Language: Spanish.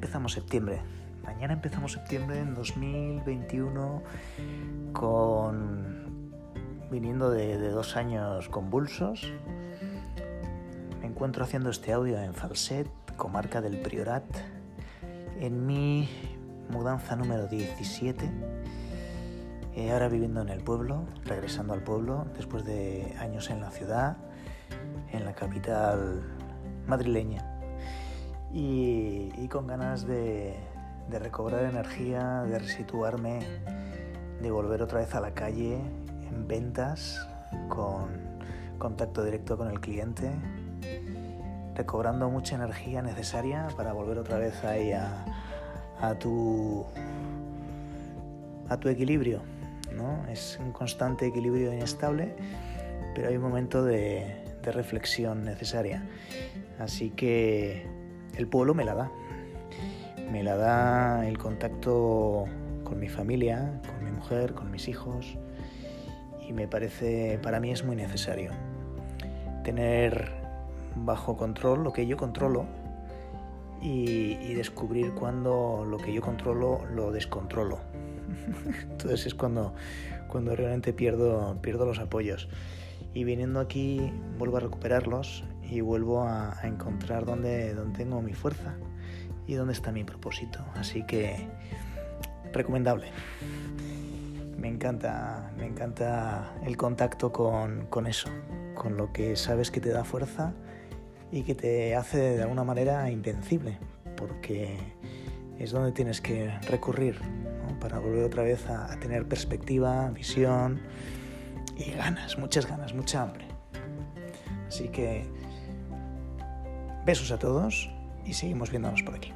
empezamos septiembre. Mañana empezamos septiembre en 2021 con viniendo de, dos años convulsos. Me encuentro haciendo este audio en Falset, comarca del Priorat, en mi mudanza número 17. Eh, ahora viviendo en el pueblo, regresando al pueblo después de años en la ciudad, en la capital madrileña y, con ganas de, recobrar energía, de resituarme, de volver otra vez a la calle en ventas con contacto directo con el cliente, recobrando mucha energía necesaria para volver otra vez ahí a, tu a tu equilibrio, ¿no? Es un constante equilibrio inestable, pero hay un momento de reflexión necesaria. Así que el pueblo me la da. Me la da el contacto con mi familia, con mi mujer, con mis hijos. Y me parece, para mí es muy necesario tener bajo control lo que yo controlo y, descubrir cuando lo que yo controlo lo descontrolo. Entonces es cuando, cuando realmente pierdo, pierdo los apoyos. Y viniendo aquí vuelvo a recuperarlos y vuelvo a, encontrar dónde, dónde tengo mi fuerza y dónde está mi propósito. Así que recomendable. Me encanta, me encanta el contacto con, con eso, con lo que sabes que te da fuerza y que te hace de alguna manera invencible, porque es donde tienes que recurrir para volver otra vez a, a, tener perspectiva, visión y ganas, muchas ganas, mucha hambre. Así que besos a todos y seguimos viéndonos por aquí.